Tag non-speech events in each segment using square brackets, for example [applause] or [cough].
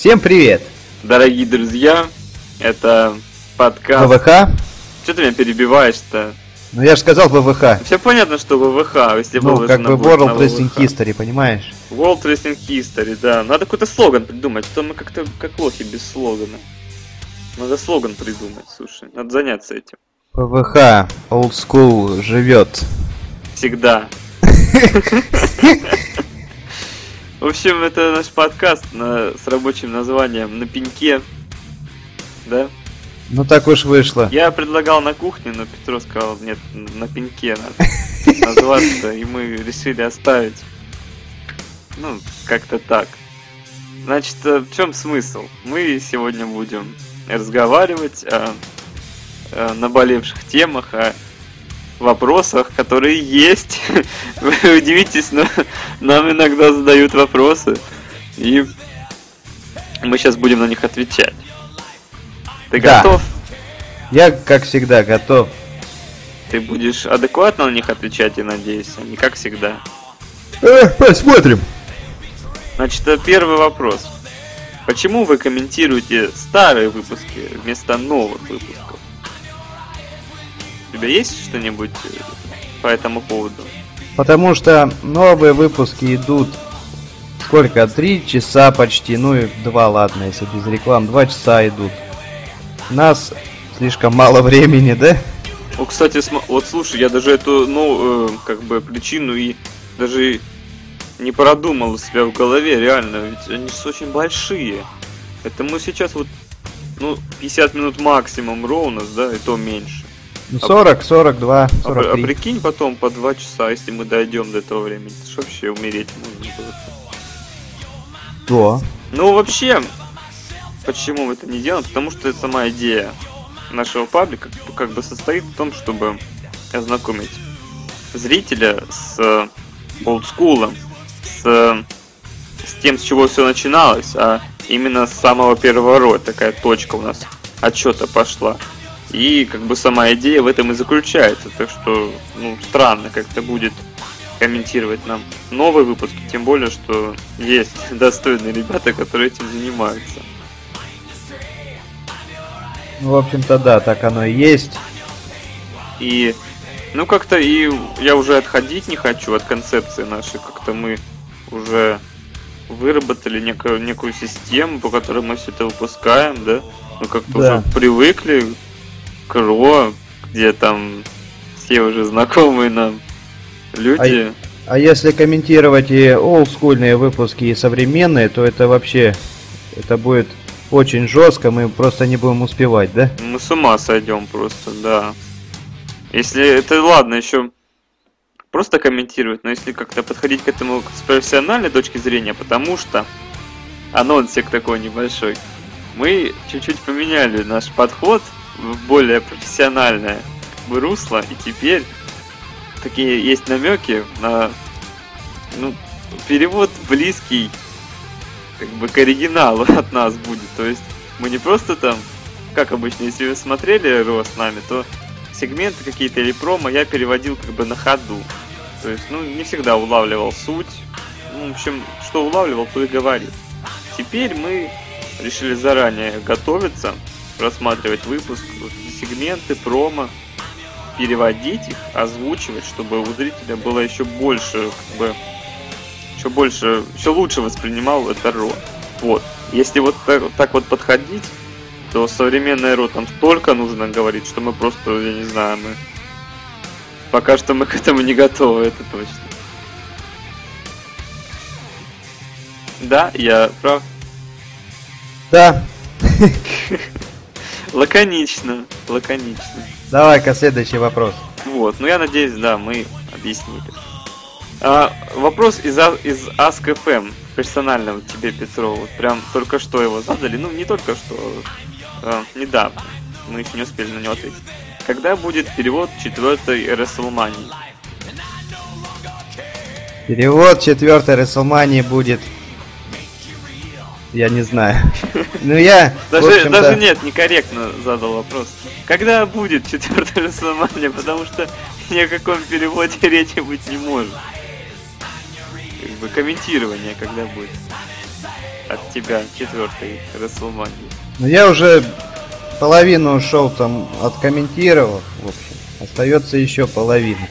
Всем привет! Дорогие друзья, это подкаст... ВВХ? Что ты меня перебиваешь-то? Ну я же сказал ВВХ. Все понятно, что ВВХ, если Ну, как бы World Wrestling. History, понимаешь? World Wrestling History, да. Надо какой-то слоган придумать, а то мы как-то как лохи без слогана. Надо слоган придумать, слушай. Надо заняться этим. ВВХ, Old School живет. Всегда. [laughs] В общем, это наш подкаст на, с рабочим названием «На пеньке». Да? Ну так уж вышло. Я предлагал на кухне, но Петро сказал, нет, на пеньке надо [laughs] назваться, и мы решили оставить. Ну, как-то так. Значит, э, в чем смысл? Мы сегодня будем разговаривать о, о наболевших темах, о вопросах, которые есть. Вы удивитесь, но нам иногда задают вопросы, и мы сейчас будем на них отвечать. Ты Да. готов? Я, как всегда, готов. Ты будешь адекватно на них отвечать, я надеюсь, а не как всегда. Э, посмотрим. Значит, э, первый вопрос. Почему вы комментируете старые выпуски вместо новых выпусков? Тебя есть что-нибудь э, по этому поводу? Потому что новые выпуски идут сколько? Три часа почти, ну и два, ладно, если без реклам, два часа идут. У нас слишком мало [laughs] времени, да? О, кстати, см- вот слушай, я даже эту, ну, э, как бы причину и даже не продумал у себя в голове, реально, ведь они же очень большие. Это мы сейчас вот, ну, 50 минут максимум ровно, да, и то меньше. Ну, 40, 42, А, при- а 43. прикинь потом по 2 часа, если мы дойдем до этого времени, это ж вообще умереть можно было. Да. Ну, вообще, почему мы это не делаем? Потому что это сама идея нашего паблика как- как бы состоит в том, чтобы ознакомить зрителя с олдскулом, с, с тем, с чего все начиналось, а именно с самого первого роя такая точка у нас отчета пошла. И как бы сама идея в этом и заключается. Так что, ну, странно как-то будет комментировать нам новые выпуски, тем более, что есть [laughs] достойные ребята, которые этим занимаются. Ну, в общем-то, да, так оно и есть. И, ну, как-то и я уже отходить не хочу от концепции нашей. Как-то мы уже выработали некую, некую систему, по которой мы все это выпускаем, да? Мы как-то Да. уже привыкли к РО, где там все уже знакомые нам люди. А если комментировать и олдскульные выпуски, и современные, то это вообще, это будет очень жестко, мы просто не будем успевать, да? Мы с ума сойдем просто, да. Если это ладно, еще просто комментировать, но если как-то подходить к этому с профессиональной точки зрения, потому что анонсик такой небольшой, мы чуть-чуть поменяли наш подход в более профессиональное русло, и теперь такие есть намеки на ну, перевод близкий как бы к оригиналу [laughs] от нас будет. То есть мы не просто там, как обычно, если вы смотрели Ро с нами, то сегменты какие-то или промо я переводил как бы на ходу. То есть, ну, не всегда улавливал суть. Ну, в общем, что улавливал, то и говорил. Теперь мы решили заранее готовиться, просматривать выпуск, сегменты, промо, переводить их, озвучивать, чтобы у зрителя было еще больше, как бы, еще больше, еще лучше воспринимал это Ро. Вот. Если вот так, так вот подходить, то современное Ро там столько нужно говорить, что мы просто, я не знаю, мы... Пока что мы к этому не готовы, это точно. Да, я прав. Да. [laughs] Лаконично, лаконично. Давай-ка следующий вопрос. Вот, ну я надеюсь, да, мы объяснили. А, вопрос из, А- из Ask.fm, персонально вот тебе, Петров, вот прям только что его задали, ну не только что, а, недавно, мы еще не успели на него ответить. Когда будет перевод четвертой WrestleMania? Перевод четвертой Расселмании будет... Я не знаю. [laughs] Ну я... Даже, даже нет, некорректно задал вопрос. Когда будет четвертая WrestleMania? Потому что ни о каком переводе [laughs] речи быть не может. Как бы комментирование когда будет. от тебя четвертой Расселмании? Ну я уже половину шоу там откомментировал, в общем. Остается еще половина.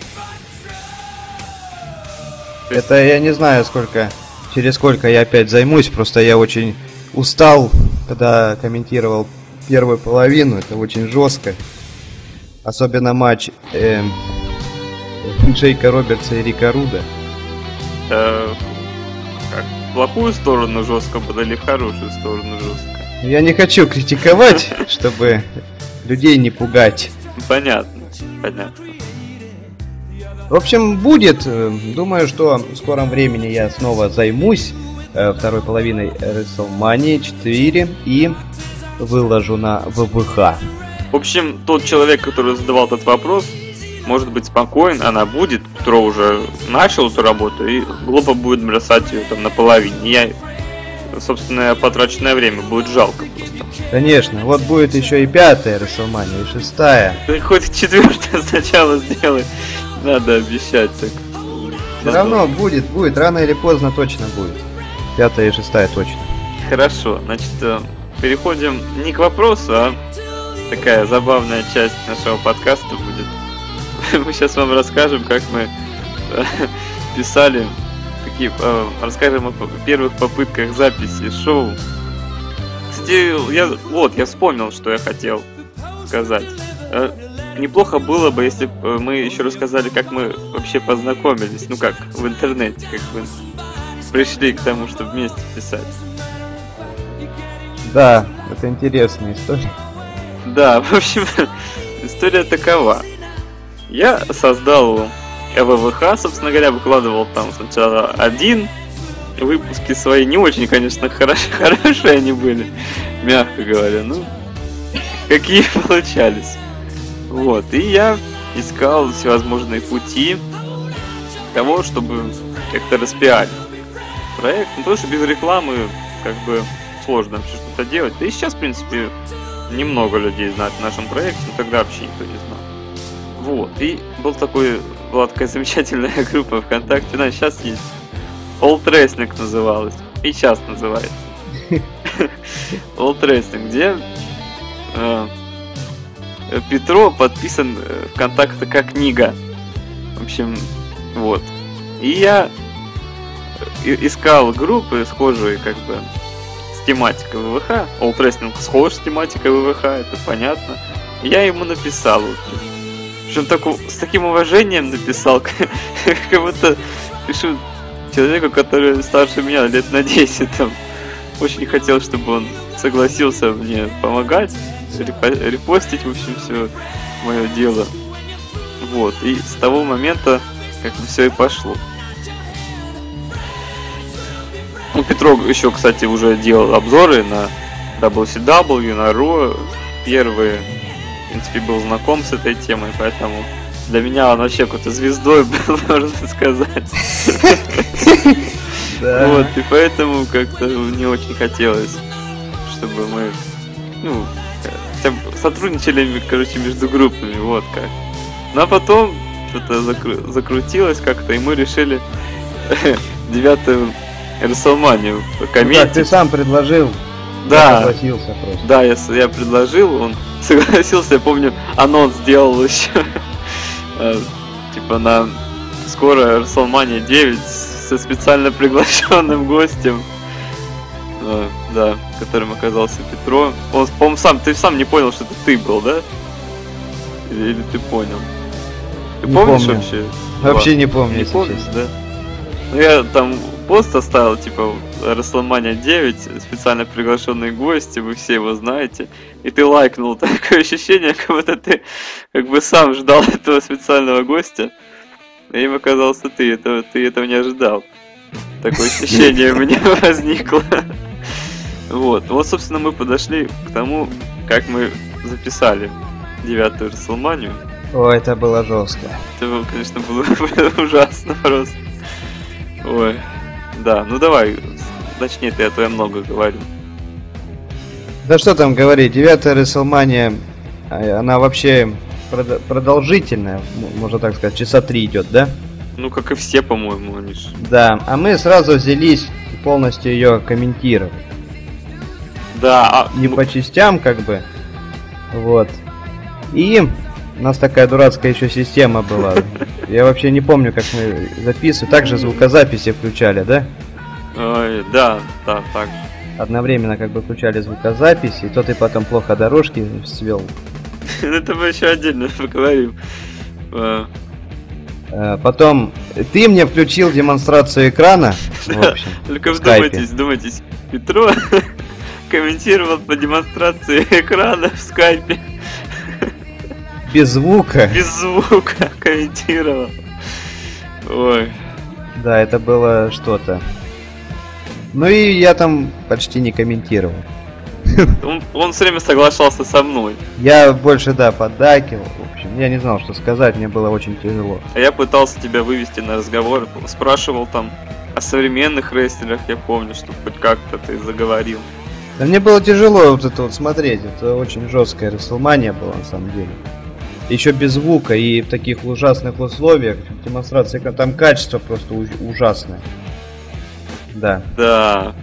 Это я не знаю, сколько, через сколько я опять займусь, просто я очень устал, когда комментировал первую половину, это очень жестко. Особенно матч э, Джейка Робертса и Рика Руда. Э, как, в плохую сторону жестко или в хорошую сторону жестко? Я не хочу критиковать, [laughs] чтобы людей не пугать. Понятно, понятно. В общем, будет. Думаю, что в скором времени я снова займусь э, второй половиной WrestleMania 4 и выложу на ВВХ. В общем, тот человек, который задавал этот вопрос, может быть спокоен, она будет, кто уже начал эту работу, и глупо будет бросать ее там наполовине. Я, собственно, потраченное время будет жалко просто. Конечно, вот будет еще и пятая WrestleMania, и шестая. Ты хоть четвертая сначала сделай. Надо обещать так. Все равно будет, будет, рано или поздно точно будет. Пятая и шестая точно. Хорошо, значит, э, переходим не к вопросу, а такая забавная часть нашего подкаста будет. [laughs] Мы сейчас вам расскажем, как мы э, [laughs] писали, какие, э, расскажем о первых попытках записи шоу. Кстати, я, вот, я вспомнил, что я хотел сказать неплохо было бы, если бы мы еще рассказали, как мы вообще познакомились, ну как, в интернете, как бы пришли к тому, чтобы вместе писать. Да, это интересная история. Да, [laughs] в общем, история такова. Я создал ВВХ, собственно говоря, выкладывал там сначала один, выпуски свои не очень, конечно, хорош, [laughs] хорошие они были, мягко говоря, ну, какие [laughs] получались. Вот, и я искал всевозможные пути того, чтобы как-то распиарить проект. Ну, потому что без рекламы как бы сложно вообще что-то делать. Да и сейчас, в принципе, немного людей знают о нашем проекте, но тогда вообще никто не знал. Вот, и был такой, была такая [laughs] замечательная группа ВКонтакте, она сейчас есть. Old Wrestling называлась. И сейчас называется. [laughs] Old Wrestling, где э, Петро подписан э, ВКонтакте как книга. В общем, вот. И я э, искал группы, схожие как бы с тематикой ВВХ. Old Wrestling схож с тематикой ВВХ, это понятно. Я ему написал. Причем так, с таким уважением написал, [laughs] как будто пишу человеку, который старше меня лет на 10 там. Очень хотел, чтобы он согласился мне помогать репостить, в общем, все мое дело. Вот, и с того момента как бы все и пошло. Ну, Петров еще, кстати, уже делал обзоры на WCW, на Raw. Первый, в принципе, был знаком с этой темой, поэтому для меня он вообще какой-то звездой [laughs] был, можно сказать. Вот, и поэтому как-то не очень хотелось, чтобы мы, ну, сотрудничали, короче, между группами, вот как. Ну а потом что-то закру- закрутилось как-то, и мы решили [laughs] девятую комментить. Ну, ты сам предложил. Да. Я согласился просто. Да, я, я предложил, он [laughs] согласился, я помню, анонс сделал еще. [laughs] Э, типа на скоро Расселмания 9 со специально приглашенным гостем. Э, да, которым оказался Петро. Он, по-моему, сам, ты сам не понял, что это ты был, да? Или, или ты понял? Ты не помнишь помню. вообще? Вообще не помню, не помнишь, да? Ну я там пост оставил, типа, Расселмания 9, специально приглашенные гости, вы все его знаете. И ты лайкнул, [laughs] такое ощущение, как будто ты как бы сам ждал [laughs] этого специального гостя. И им оказался ты, этого, ты этого не ожидал. Такое [laughs] ощущение у меня возникло. Вот. Вот, собственно, мы подошли к тому, как мы записали девятую Расселманию. О, это было жестко. Это, конечно, было [laughs] ужасно просто. Ой. Да, ну давай, начни ты, а то я много говорю. Да что там говорить, девятая Расселмания, она вообще продолжительная, можно так сказать, часа три идет, да? Ну, как и все, по-моему, они ж. Да, а мы сразу взялись полностью ее комментировать. Да, а, не ну, по частям, как бы. Вот. И у нас такая дурацкая еще система была. [laughs] Я вообще не помню, как мы записывали. Также звукозаписи включали, да? ой, да, да, так. Одновременно как бы включали звукозаписи, и то ты потом плохо дорожки свел. [laughs] Это мы еще отдельно [laughs] поговорим. Э, Э, Потом ты мне включил демонстрацию экрана. Только вдумайтесь, вдумайтесь. Петро комментировал по демонстрации [laughs] экрана в скайпе. без звука. Без звука комментировал. Ой, Да, это было что-то. Ну и я там почти не комментировал. он, он все время соглашался со мной. Я больше, да, поддакивал. В общем, я не знал, что сказать, мне было очень тяжело. А я пытался тебя вывести на разговор, спрашивал там о современных рестлерах, я помню, что хоть как-то ты заговорил. Да мне было тяжело вот это вот смотреть. Это очень жесткая Расселмания была на самом деле. Еще без звука и в таких ужасных условиях. Демонстрация, там качество просто уж- ужасное. Да. Да,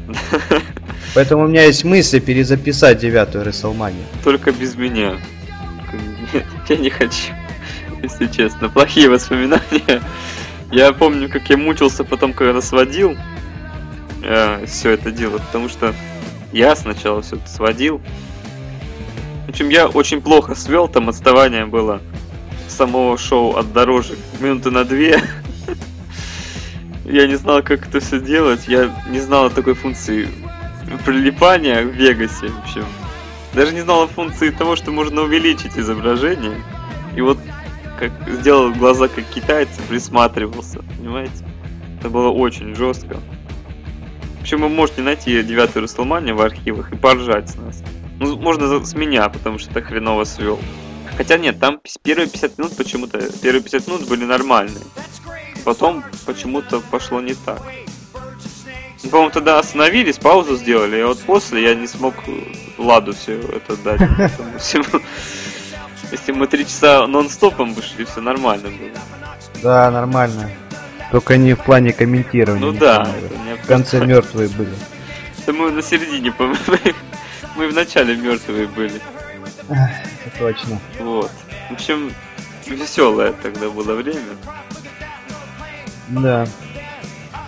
Поэтому у меня есть мысль перезаписать девятую Расселманию. только без меня. Нет, я не хочу, если честно. Плохие воспоминания. Я помню, как я мучился потом, когда сводил все это дело, потому что я сначала все это сводил. В общем, я очень плохо свел, там отставание было самого шоу от дорожек минуты на две. Я не знал, как это все делать. Я не знал о такой функции прилипания в Вегасе, в общем. Даже не знал о функции того, что можно увеличить изображение. И вот как сделал глаза как китайцы, присматривался, понимаете? Это было очень жестко. Общем, вы можете найти девятую Расселманию в архивах и поржать с нас. Ну, можно с меня, потому что так хреново свел. Хотя нет, там первые 50 минут почему-то, первые 50 минут были нормальные. Потом почему-то пошло не так. Ну, По-моему, тогда остановились, паузу сделали, и вот после я не смог э, Ладу все это дать. Если мы три часа нон-стопом вышли, все нормально было. Да, нормально. Только не в плане комментирования. Ну да, В конце мертвые были. Это мы на середине. Мы в начале мертвые были. Это точно. Вот. В общем, веселое тогда было время. Да.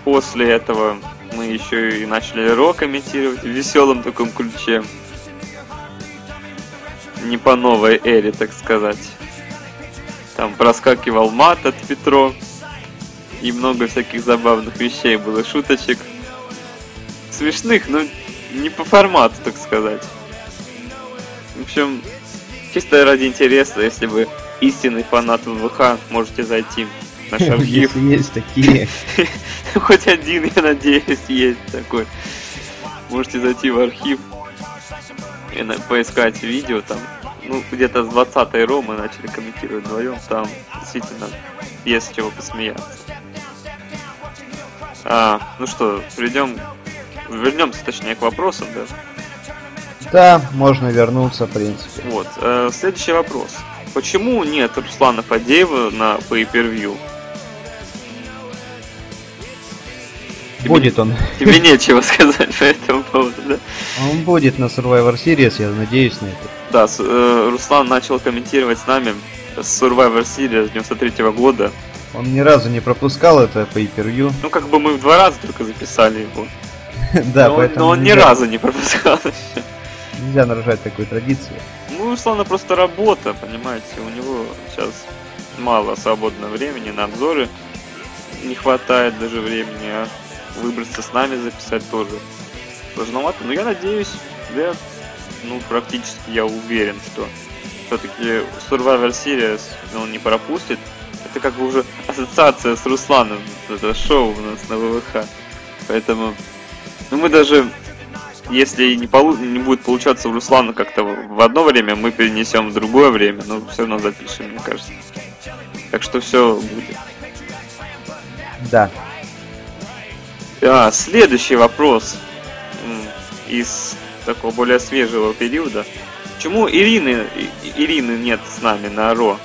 После этого мы еще и начали Ро комментировать в веселом таком ключе. Не по новой эре, так сказать. Там проскакивал мат от Петро. И много всяких забавных вещей было, шуточек. Смешных, но не по формату, так сказать. В общем, чисто ради интереса, если вы истинный фанат ВВХ, можете зайти в наш архив. Если есть такие. [laughs] Хоть один, я надеюсь, есть такой. Можете зайти в архив и поискать видео там. Ну, где-то с 20 ро мы начали комментировать вдвоем. Там действительно есть чего посмеяться. А, ну что, придем, вернемся точнее к вопросам, да? Да, можно вернуться, в принципе. Вот, э, следующий вопрос. Почему нет Руслана Фадеева на Pay-Per-View? Тебе Будет он. Тебе [laughs] нечего сказать по этому поводу, да? Он будет на Survivor Series, я надеюсь на это. Да, э, Руслан начал комментировать с нами с Survivor Series 93 года. Он ни разу не пропускал это по per Ну, как бы мы в два раза только записали его. [laughs] Да, но, он- поэтому но он ни нельзя- разу не пропускал. [laughs] Нельзя нарушать такую традицию. Ну, Руслана просто работа, понимаете, у него сейчас мало свободного времени на обзоры. Не хватает даже времени, а выбраться с нами записать тоже сложновато. Но я надеюсь, да, ну, практически я уверен, что все-таки Survivor Series он не пропустит. Это как бы уже ассоциация с Русланом, это шоу у нас на ВВХ. Поэтому, ну, мы даже если не, полу- не будет получаться у Руслана как-то в одно время, мы перенесем в другое время, но все равно запишем, мне кажется. Так что все будет. Да. А, следующий вопрос из такого более свежего периода. Почему Ирины, Ирины нет с нами на Ро?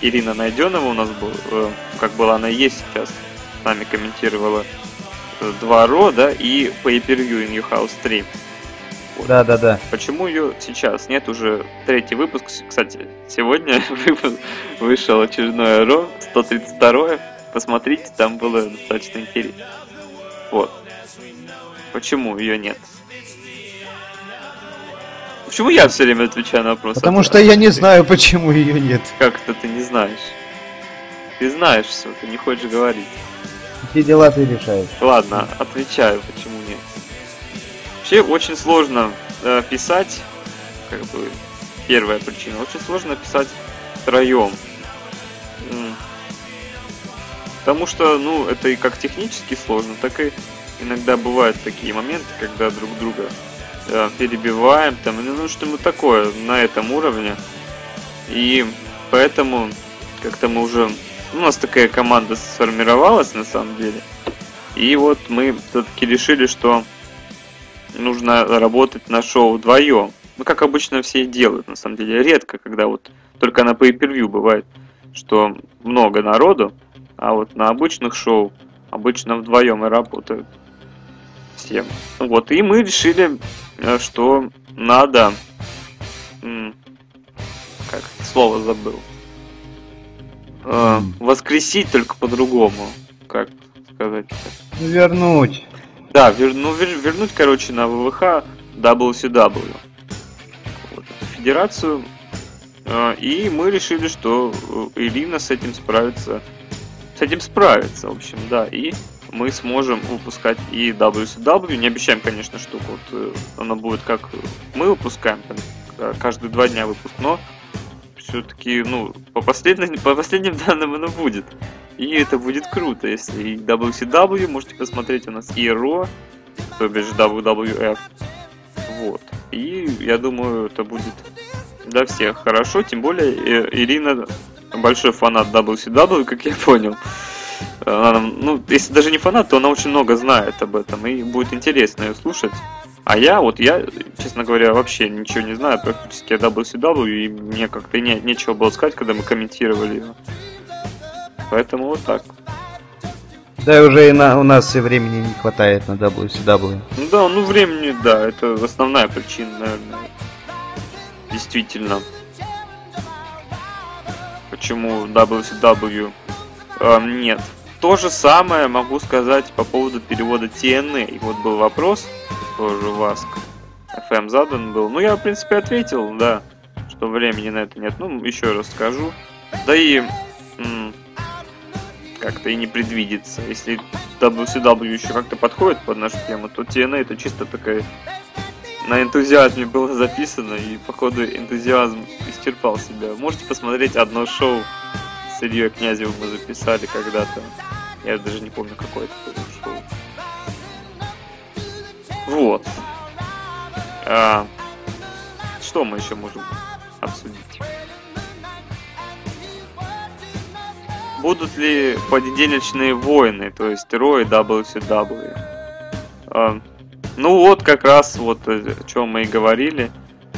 Ирина Найденова у нас был, э, как была она и есть сейчас, с нами комментировала э, два Ро, да, и Pay Per View in Your House 3. Вот. Да, да, да. Почему ее сейчас нет уже третий выпуск? Кстати, сегодня [laughs] выпуск вышел очередное Ро, 132 Посмотрите, там было достаточно интересно. Вот. Почему ее нет? Почему я все время отвечаю на вопрос? Потому А что я не знаю, почему ее нет. Как это ты не знаешь? Ты знаешь все, ты не хочешь говорить. Какие дела ты решаешь? Ладно, отвечаю, почему нет. Вообще очень сложно э, писать, как бы первая причина, очень сложно писать втроем. Потому что, ну, это и как технически сложно, так и иногда бывают такие моменты, когда друг друга перебиваем, там, ну, что мы такое на этом уровне. И поэтому как-то мы уже... У нас такая команда сформировалась на самом деле. И вот мы все-таки решили, что нужно работать на шоу вдвоем. Ну, как обычно все и делают, на самом деле. Редко, когда вот только на pay-per-view бывает, что много народу, а вот на обычных шоу обычно вдвоем и работают всем. Вот, и мы решили, э, что надо... Как слово забыл. Э. Воскресить только по-другому. Как сказать? Ну, Вернуть. Да, вер- ну, вер- вернуть, короче, на ВВХ WCW. Вот федерацию. Э, И мы решили, что Ирина с этим справится. С этим справится, в общем, да. И мы сможем выпускать и WCW. Не обещаем, конечно, что вот э, оно будет как мы выпускаем, там, э, каждые два дня выпуск, но все-таки, ну, по последним, по последним [laughs] данным оно будет. И это будет круто, если и WCW можете посмотреть у нас и Raw, то бишь WWF. Вот. И я думаю, это будет для всех хорошо, тем более э, Ирина большой фанат WCW, как я понял. Она, нам- ну, если даже не фанат, то она очень много знает об этом, и будет интересно ее слушать. А я, вот я, честно говоря, вообще ничего не знаю практически о WCW, и мне как-то не, нечего было сказать, когда мы комментировали ее. Поэтому вот так. Да и уже и на, у нас и времени не хватает на WCW. Ну да, ну времени, да, это основная причина, наверное. Действительно. Почему WCW э, нет. То же самое могу сказать по поводу перевода TNA. И вот был вопрос, тоже у вас FM задан был. Ну, я, в принципе, ответил, да, что времени на это нет. Ну, еще раз скажу. Да и как-то и не предвидится. Если WCW еще как-то подходит под нашу тему, то TNA это чисто такая на энтузиазме было записано, и походу энтузиазм исчерпал себя. Можете посмотреть одно шоу с Ильей Князевым мы записали когда-то. Я даже не помню, какое это было шоу. Вот. А, что мы еще можем обсудить? Будут ли понедельничные войны, то есть Ро и WCW? А, ну вот как раз вот э, о чем мы и говорили.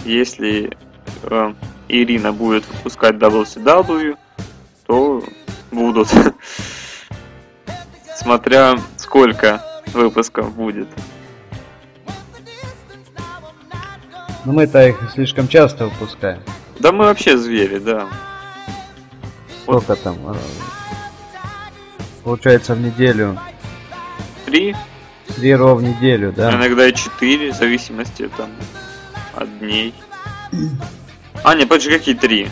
Если э, Ирина будет выпускать WCW, то будут. [laughs] Смотря сколько выпусков будет. Но мы-то их слишком часто выпускаем. Да мы вообще звери, да. Сколько там? э, Получается в неделю. Три, Три ро в неделю, да? иногда и четыре, в зависимости там от дней. А, не, подожди, какие три?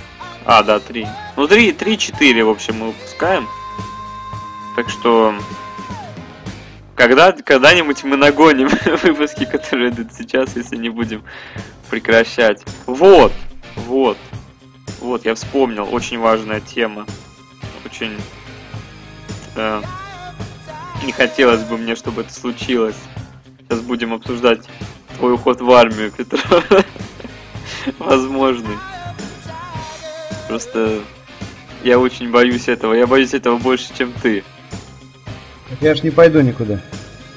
А, да, три. Ну, три, три, четыре, в общем, мы выпускаем. Так что... Когда, когда-нибудь мы нагоним [laughs] выпуски, которые идут сейчас, если не будем прекращать. Вот, вот, вот, я вспомнил, очень важная тема. Очень... э, не хотелось бы мне, чтобы это случилось. Сейчас будем обсуждать твой уход в армию, Петров. [laughs] Возможный. Просто я очень боюсь этого. Я боюсь этого больше, чем ты. Я ж не пойду никуда.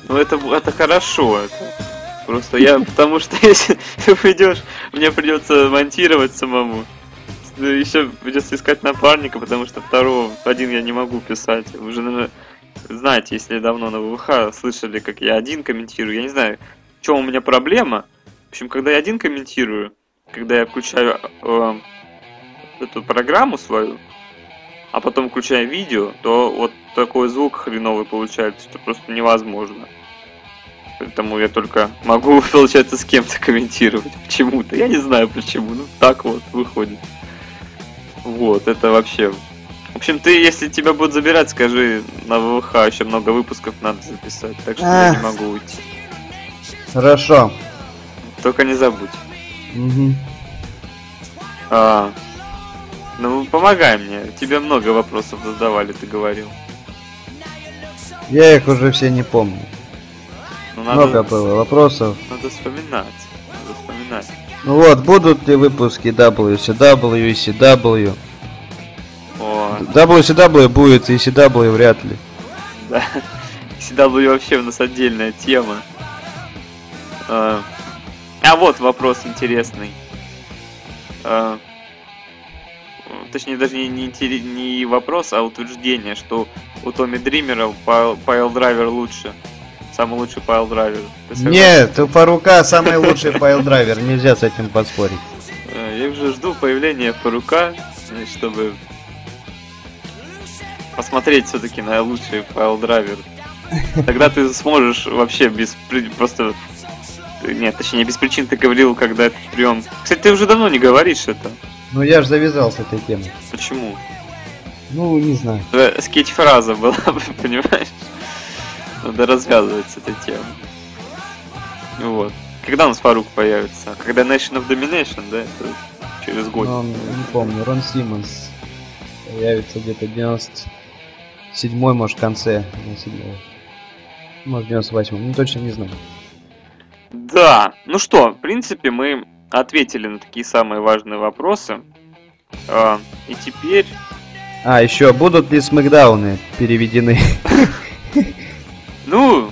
Ну это, это хорошо. Это просто я, потому что [laughs] если ты пойдешь, мне придется монтировать самому. Еще придется искать напарника, потому что второго один я не могу писать. Вы Уже, наверное, знаете, если давно на ВВХ слышали, как я один комментирую. Я не знаю, в чем у меня проблема. общем, когда я один комментирую, когда я включаю э, эту программу свою, а потом включаю видео, то вот такой звук хреновый получается, что просто невозможно. Поэтому я только могу, [laughs] получается, с кем-то комментировать. Почему-то. Я не знаю почему. Ну, так вот выходит. Вот, это вообще... В общем, ты, если тебя будут забирать, скажи, на ВВХ еще много выпусков надо записать. Так что я не могу уйти. Хорошо. Только не забудь. Угу. А, ну, помогай мне. Тебе много вопросов задавали, ты говорил. Я их уже все не помню. Ну, Много надо, было вопросов. надо вспоминать. Надо вспоминать. Ну вот, будут ли выпуски WCW и CW? О, WCW будет, и CW вряд ли. да. CW вообще у нас отдельная тема. А, а вот вопрос интересный. А, точнее, даже не, не, не вопрос, а утверждение, что у Томми Дримера pile, piledriver лучше. Самый лучший piledriver. Нет, у Фарука самый лучший [laughs] piledriver, нельзя с этим поспорить. Э, Я уже жду появления Фарука, э, чтобы посмотреть все-таки на лучший piledriver. Тогда ты сможешь вообще без просто нет, точнее без причин ты говорил, когда этот прием. Кстати, ты уже давно не говоришь это. Ну я же завязал с этой темой. Почему? Ну, не знаю. Твоя скетч-фраза была, [laughs] понимаешь? Надо развязывать с этой темой. Вот. Когда у нас Фарук появится? Когда Nation of Domination, да? Это через год. Ну, не помню, Рон Симмонс появится где-то 97 может, в конце 97 Может, 98 ну точно не знаю. Да, ну что, в принципе, мы ответили на такие самые важные вопросы. А, и теперь, А, еще будут ли смакдауны переведены? [laughs] ну,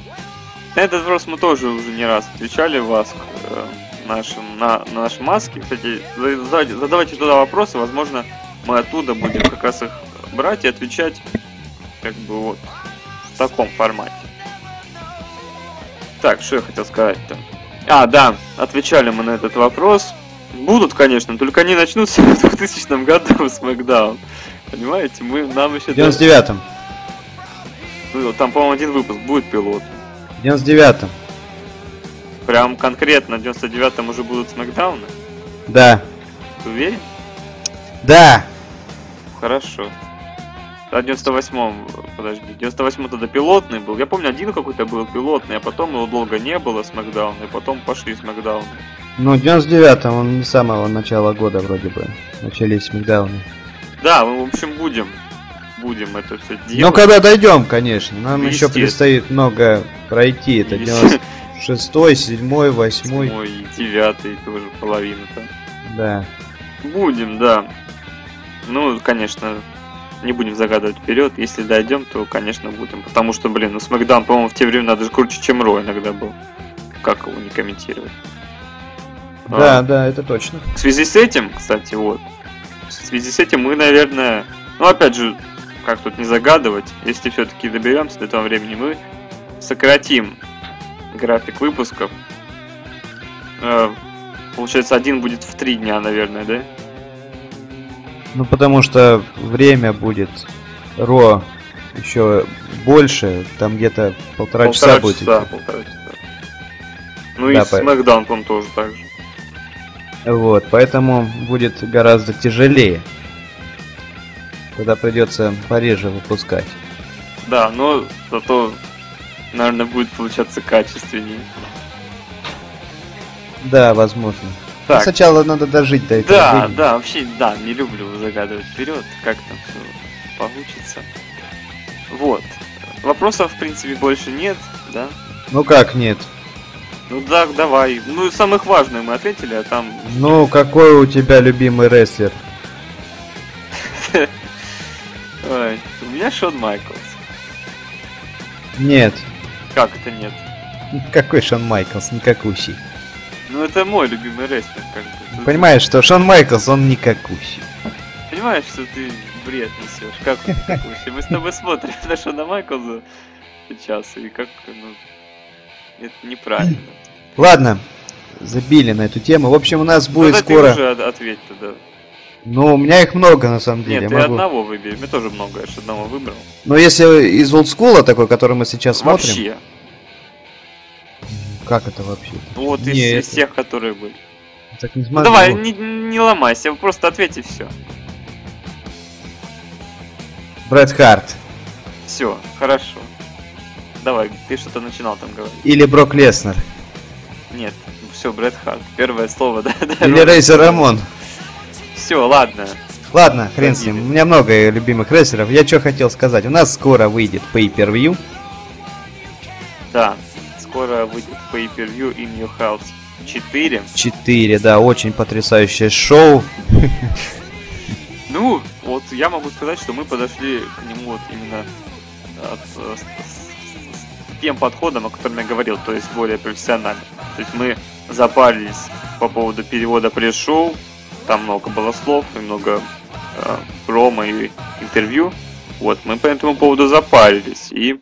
на этот вопрос мы тоже уже не раз отвечали в Аск э, нашим, на, на нашем маске. Кстати, за- за- задавайте туда вопросы, возможно, мы оттуда будем как раз их брать и отвечать как бы вот в таком формате. Так, что я хотел сказать-то? А, да, отвечали мы на этот вопрос. Будут, конечно, только они начнутся [laughs] в 2000 году с Макдаун. Понимаете, мы нам еще... В 99-м. Ну, Там, по-моему, один выпуск будет пилот. В 99-м. Прям конкретно в 99-м уже будут смакдауны? Да. Ты уверен? Да. Хорошо. А в 98-м, подожди, 98-м тогда пилотный был. Я помню, один какой-то был пилотный, а потом его долго не было смакдауна, и потом пошли смакдауны. Ну, в 99-м, он не с самого начала года вроде бы. Начались смакдауны. Да, мы, в общем, будем. Будем это все делать. Ну, когда дойдем, конечно. Нам Ну, еще предстоит много пройти. Это Естественно. 96-й, 7-й, 8 Седьмой и девятый тоже половина-то. Да. Будем, да. Ну, конечно, не будем загадывать вперед. Если дойдем, то, конечно, будем. Потому что, блин, ну Смакдаун, по-моему, в те времена даже круче, чем Ро иногда был. Как его не комментировать? Да, А, да, это точно. В связи с этим, кстати, вот. Связи с этим мы, наверное, ну опять же, как тут не загадывать, если все-таки доберемся до этого времени, мы сократим график выпусков. Э, получается, один будет в три дня, наверное, да? Ну, потому что время будет Ро еще больше, там где-то полтора, часа будет. часа, идти. полтора часа. Ну Да, и по- Смакдаун, по-моему, тоже так же. Вот, поэтому будет гораздо тяжелее. Тогда придется пореже выпускать. Да, но зато, наверное, будет получаться качественнее. Да, возможно. Но Так, Сначала надо дожить до этого. Да, времени. да, вообще, да, не люблю загадывать вперед, как там все получится. Вот. Вопросов, в принципе, больше нет, да? Ну как нет? Ну да, давай. Ну, самых важных мы ответили, а там... Ну, какой у тебя любимый рестлер? Ой, у меня Шон Майклс. Нет. Как это нет? Какой Шон Майклс, никакущий. Ну, это мой любимый рестлер, как бы. Понимаешь, что Шон Майклс, он никакущий. Понимаешь, что ты бред несешь? Как он никакущий? Мы с тобой смотрим на Шона Майклза сейчас, и как, ну... Это неправильно. Ладно, забили на эту тему. В общем, у нас Ну, будет ты скоро... уже от- ответь тогда. Ну, у меня их много на самом деле. Нет, ты могу- одного выбери. Мне тоже много, я же одного выбрал. Но если из олдскула такой, который мы сейчас смотрим... Вообще. Как это вообще? Ну, Вот из, Не, из это- тех, которые были. Так не Ну, смогу. давай, не, не ломайся, просто ответь и все. Брэд Харт. Все, хорошо. Давай, ты что-то начинал там говорить. Или Брок Леснер. Нет, все, Брэд Харт. Первое слово, [laughs] да? Или Рейзер Рамон. Все, ладно. Ладно, хрен с ним. У меня много любимых рестлеров. Я что хотел сказать. У нас скоро выйдет Pay-Per-View. Да, скоро выйдет Pay-Per-View in Your House 4. 4, да, очень потрясающее шоу. Ну, вот я могу сказать, что мы подошли к нему вот именно от, э, тем подходом, о котором я говорил, то есть более профессионально. То есть мы запарились по поводу перевода пресс-шоу, там много было слов и много э, промо и интервью. Вот, мы по этому поводу запарились, и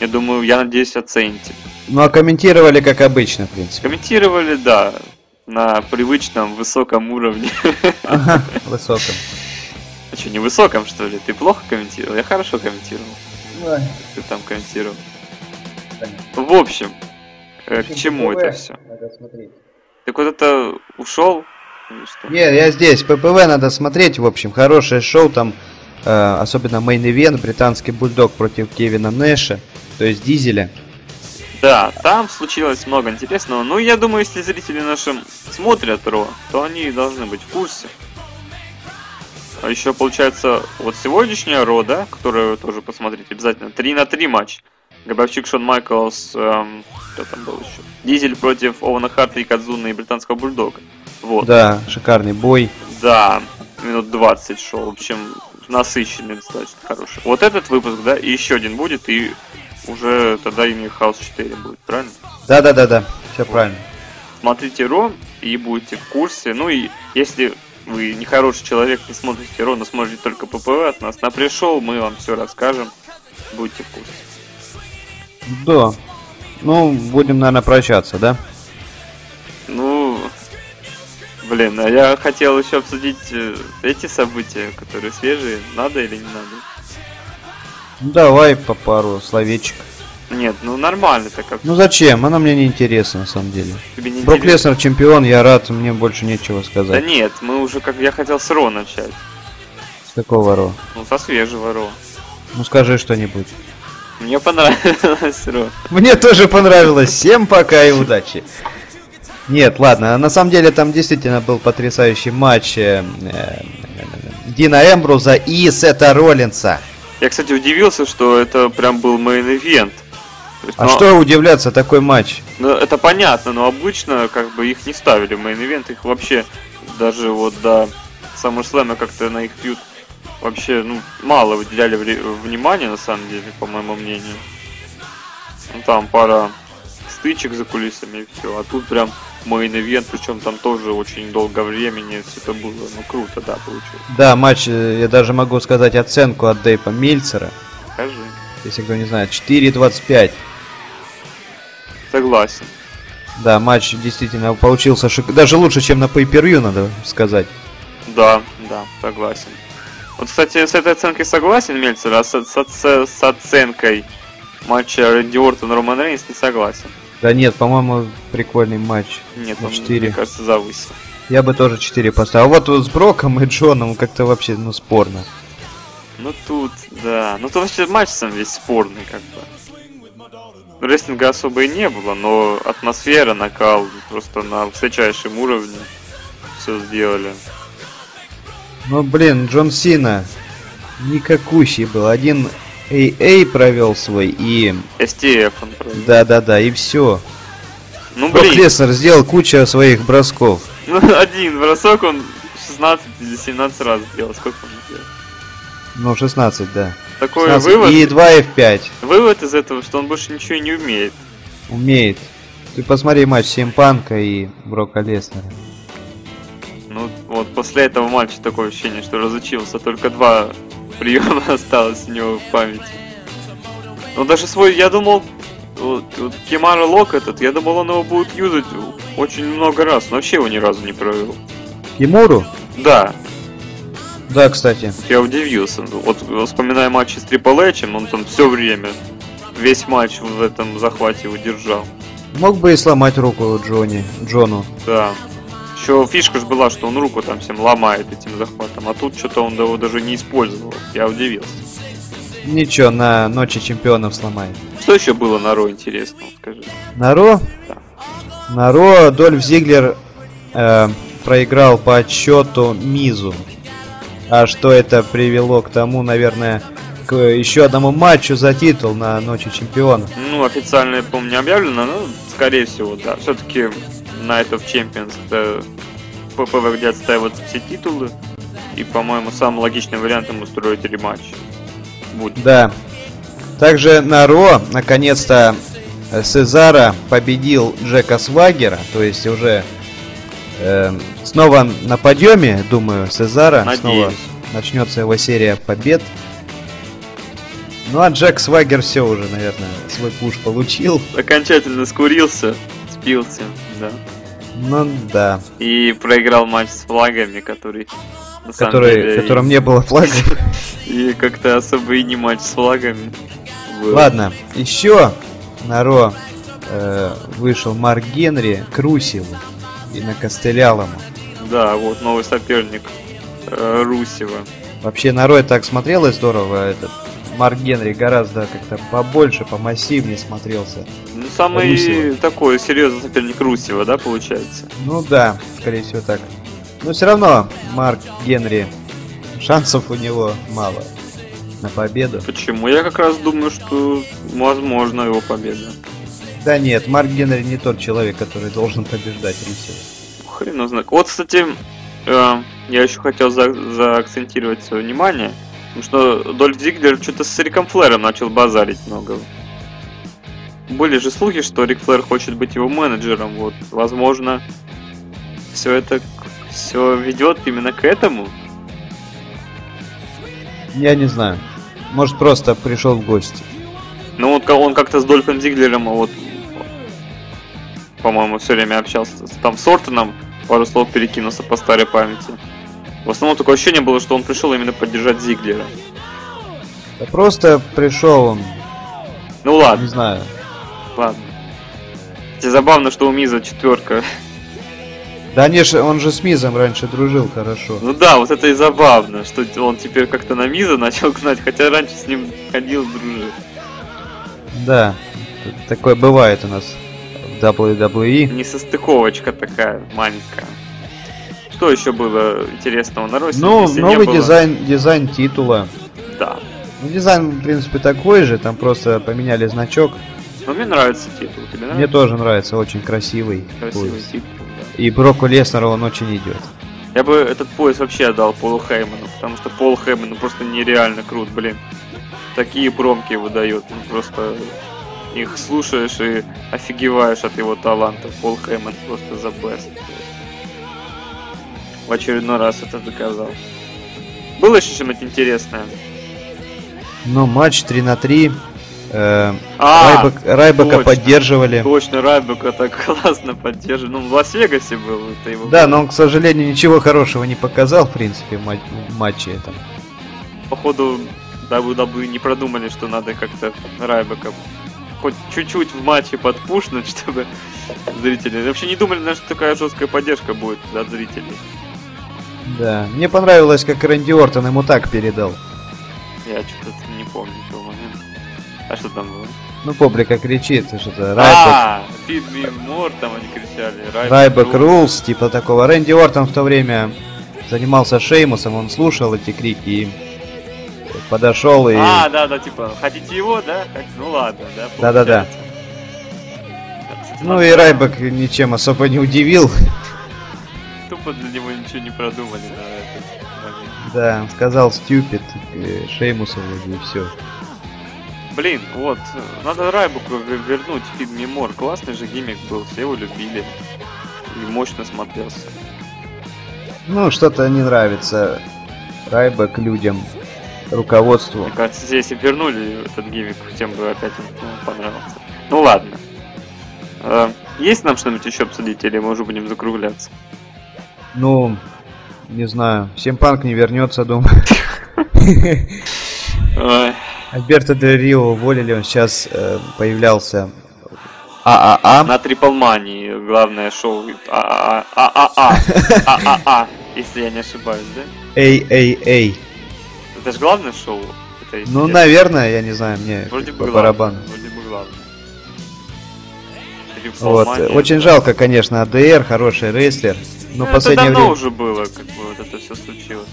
я думаю, я надеюсь, оцените. Ну а комментировали как обычно, в принципе. Комментировали, да, на привычном высоком уровне. Ага, высоком. А что, не высоком, что ли? Ты плохо комментировал? Я хорошо комментировал. Ты там комментировал. В общем, э, к чему это все? Ты куда-то ушел? Нет, я здесь. ППВ надо смотреть, в общем. Хорошее шоу там. э, особенно main event. Британский бульдог против Кевина Нэша. То есть Дизеля. Да, там случилось много интересного. Ну, я думаю, если зрители наши смотрят Ро, то они должны быть в курсе. А еще, получается, вот сегодняшняя Ро, да, которую вы тоже посмотрите обязательно. 3 на 3 матч. Гробовщик Шон Майклс, эм, кто там был еще? Дизель против Ована Харта и Кадзуна и британского бульдога. Вот. Да, шикарный бой. Да, минут 20 шел. В общем, насыщенный достаточно хороший. Вот этот выпуск, да, и еще один будет, и уже тогда имя Хаус 4 будет, правильно? Да-да-да-да. Все правильно. Смотрите Ро и будете в курсе. Ну и если вы не хороший человек, не смотрите Ро, но смотрите только ППВ от нас на пришел, мы вам все расскажем. Будьте в курсе. Да. Ну, будем, наверное, прощаться, да? Ну, блин, а я хотел еще обсудить э, эти события, которые свежие. Надо или не надо? Ну, давай по пару словечек. Нет, ну нормально так как Ну зачем? Оно мне не интересно, на самом деле. тебе не Брок интересно. Леснер чемпион, я рад, мне больше нечего Да сказать. нет, мы уже как я хотел с Ро начать. С какого Ро? Ну, со свежего Ро. Ну скажи что-нибудь. Мне понравилось Ро. Мне тоже понравилось. Всем пока и удачи. Нет, ладно, на самом деле там действительно был потрясающий матч э, э, Дина Эмбруза и Сета Роллинса. Я, кстати, удивился, что это прям был main event. А ну, что удивляться, такой матч? Ну, это понятно, но обычно как бы их не ставили в main event, их вообще даже вот до SummerSlam как-то на их feud вообще, ну, мало выделяли внимания, на самом деле, по моему мнению. Ну, там пара стычек за кулисами и все, а тут прям main event, причем там тоже очень долго времени все это было, ну, круто, да, получилось. Да, матч, э, я даже могу сказать оценку от Дейпа Мильцера. Скажи. Если кто не знает, 4.25. Согласен. Да, матч действительно получился шик... даже лучше, чем на Pay-Per-View, надо сказать. Да, да, согласен. Вот, кстати, с этой оценкой согласен Мельцер, а с, с оце- с оценкой матча Рэнди Ортон Роман Рейнс не согласен. Да нет, по-моему, прикольный матч. Нет, На он, мне кажется, завысил. Я бы тоже 4 поставил. А вот, вот с Броком и Джоном как-то вообще, ну, спорно. Ну тут, да. Ну тут вообще матч сам весь спорный, как бы. Рестлинга особо и не было, но атмосфера, накал просто на высочайшем уровне все сделали. Ну, блин, Джон Сина никакущий был. Один AA провел свой и... STF он провел. Да-да-да, и все. Ну блин, Леснер сделал кучу своих бросков. [laughs] ну один бросок он 16 или 17 раз сделал. Сколько он сделал? Ну, 16, да. Такой 16. вывод, И 2 F5. вывод из этого, что он больше ничего не умеет. Умеет. Ты посмотри матч Симпанка и Брока Леснера. Ну, вот после этого матча такое ощущение, что разучился. Только два [laughs] приема осталось у него в памяти. Ну, даже свой, я думал, вот, вот Кимара Лок этот, я думал, он его будет юзать очень много раз, но вообще его ни разу не провел. Тимуру? Да, Да, кстати. я удивился. Вот вспоминая матчи с Triple H, он там все время, весь матч в этом захвате его держал. Мог бы и сломать руку Джонни, Джону. Да. Еще фишка же была, что он руку там всем ломает этим захватом, а тут что-то он его даже не использовал. Я удивился. Ничего, на Ночи Чемпионов сломает. Что еще было на Ро интересно, вот скажи? На Ро? Да. На Ро Дольф Зиглер э, проиграл по отсчету Мизу. А что это привело к тому, наверное, к еще одному матчу за титул на Ночи Чемпионов. Ну, официально, я помню, не объявлено, но, скорее всего, да. Все-таки Night of Champions это ППВ, где отстаивают все титулы. И, по-моему, самым логичным вариантом устроить рематч. Будет. Да. Также на Ро, наконец-то, э, Сезара победил Джека Свагера, то есть уже э, снова на подъеме, думаю, Сезара. Снова Надеюсь. начнется его серия побед. Ну а Джек Свагер все уже, наверное, свой пуш получил. Окончательно скурился, спился, да. Ну да. И проиграл матч с флагами, который на Который, деле, в котором не было флага. [laughs] и как-то особо и не матч с флагами. был. Ладно, еще на Ро э, вышел Марк Генри к Русеву и накостылял ему. Да, вот новый соперник э, Русева. Вообще на Ро так смотрелось здорово. Этот Марк Генри гораздо как-то побольше, помассивнее смотрелся. Ну, самый Русева. такой серьезный соперник Русева, да, получается? Ну да, скорее всего так. Но все равно Марк Генри шансов у него мало на победу. Почему? Я как раз думаю, что возможно его победа. Да нет, Марк Генри не тот человек, который должен побеждать Русева. Хрен его знает. Вот, кстати, э, я еще хотел за- заакцентировать свое внимание, потому что Дольф Зиглер что-то с Риком Флэром начал базарить много. Были же слухи, что Рик Флэр хочет быть его менеджером. Вот, возможно, все это все ведет именно к этому. Я не знаю. Может просто пришел в гости. Ну вот он как-то с Дольфом Зиглером, а вот, по-моему, все время общался там с Ортоном, пару слов перекинулся по старой памяти. В основном такое ощущение было, что он пришел именно поддержать Зиглера. Да просто пришел он, Ну не ладно, знаю. Ладно. Тебе забавно, что у Миза четверка. Да же, он же с Мизом раньше дружил хорошо. Ну да, вот это и забавно, что он теперь как-то на Миза начал гнать, хотя раньше с ним ходил, дружил. Да, такое бывает у нас в WWE. Несостыковочка такая маленькая. Что еще было интересного на Росе? Ну, если не новый было? дизайн, дизайн титула. Да. Ну, дизайн, в принципе, такой же, там просто поменяли значок. Но мне нравится титул. Тебе Мне нравится? тоже нравится, очень красивый. Красивый пояс. титул, да. И Броку Леснеру он очень идет. Я бы этот пояс вообще отдал Полу Хейману, потому что Пол Хейман просто нереально крут, блин. Такие промки выдает, ну просто их слушаешь и офигеваешь от его таланта. Пол Хейман просто за best. В очередной раз это доказал. Было еще что-нибудь интересное? Ну, матч 3 на 3. Э, А, Райбек- Райбека точно. поддерживали. точно, Райбека так [laughs] классно поддерживает. Ну, в Лас-Вегасе был это его. Да, но он, к сожалению, ничего хорошего не показал, в принципе, в ма- в матче этом. походу WWE не продумали, что надо как-то Райбека хоть чуть-чуть в матче подпушнуть, [laughs] чтобы зрители... Вообще не думали, что такая жесткая поддержка будет от зрителей. Да, мне понравилось, как Рэнди Ортон ему так передал. Я что-то не помню. А что там было? Ну, публика кричит, что-то Райбек, А, Feed me more, там они кричали. Райбек. Рулс, типа такого. Рэнди Ортон в то время занимался Шеймусом, он слушал эти крики и подошел и... А, да, да, типа, хотите его, да? Ну ладно, да. Да-да-да. получается. Кстати, Ну и Райбек ничем особо не удивил. Тупо для него ничего не продумали на этот момент. Да, он сказал стюпид Шеймусу и все. Блин, вот, надо Райбуку вернуть Me More. Классный же гиммик был, все его любили. И мощно смотрелся. Ну, что-то не нравится Райбек людям, руководству. Мне кажется, если вернули этот гиммик, всем бы опять ну, понравился. Ну ладно. Э, есть нам что-нибудь еще обсудить, или мы уже будем закругляться? Ну, не знаю. Симпанк не вернется, думаю. [laughs] Альберто Дель Рио уволили, он сейчас э, появлялся ААА. На Триплмании главное шоу а а а а а а а если я не ошибаюсь, да? Эй, эй, эй. Это же главное шоу. Это Ну, я- наверное, я не знаю, мне Вроде бы по главное. барабану. Вроде бы главное. Вот, очень да. жалко, конечно, АДР, хороший рестлер. Но Ну, в это последнее давно время... уже было, как бы вот это все случилось.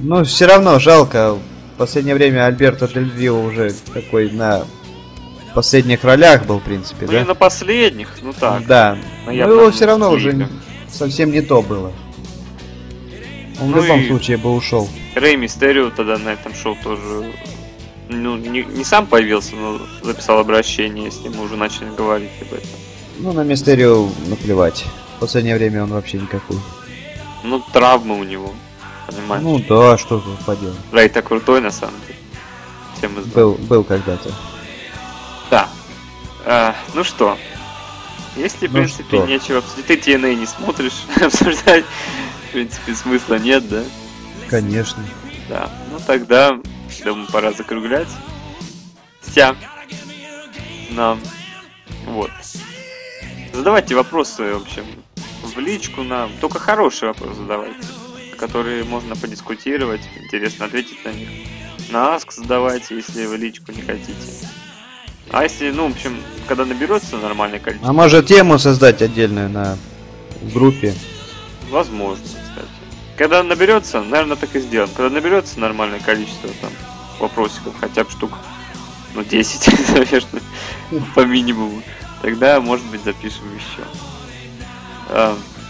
Ну, все равно жалко. В последнее время Альберто Дель Рио уже такой на последних ролях был, в принципе, Ну да? на последних, ну так. Да. Но явном его все равно уже совсем не то было. Он Ну в любом случае бы ушел. Рэй Мистерио тогда на этом шоу тоже, ну, не, не сам появился, но записал обращение, с ним мы уже начали говорить об этом. Ну, на Мистерио наплевать. В последнее время он вообще никакой. Ну, травмы у него, понимаешь? Ну да, что тут поделать. Рэй-то крутой, на самом деле. Все мы знаем. Был, был когда-то. Да. А, ну что, если, в Ну принципе, что? нечего обсудить, ты TNA не смотришь, [laughs] обсуждать, в принципе, смысла нет, да? Конечно. Да. Ну тогда, думаю, пора закруглять. Вся. Нам. Вот. Задавайте вопросы, в общем, в личку нам. Только хорошие вопросы задавайте, которые можно подискутировать, интересно ответить на них. На аск задавайте, если вы личку не хотите. А если, ну, в общем, когда наберется нормальное количество, А может тему создать отдельную на группе? Возможно, кстати. Когда наберется, наверное, так и сделаем. Когда наберется нормальное количество там вопросиков, хотя бы штук, ну, 10, [laughs] наверное, по минимуму, тогда, может быть, запишем еще.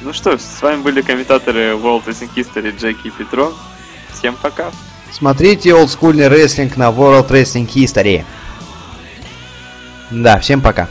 Ну что, с вами были комментаторы World Wrestling History Джеки и Петро. Всем пока. Смотрите олдскульный рестлинг на World Wrestling History. Да, всем пока.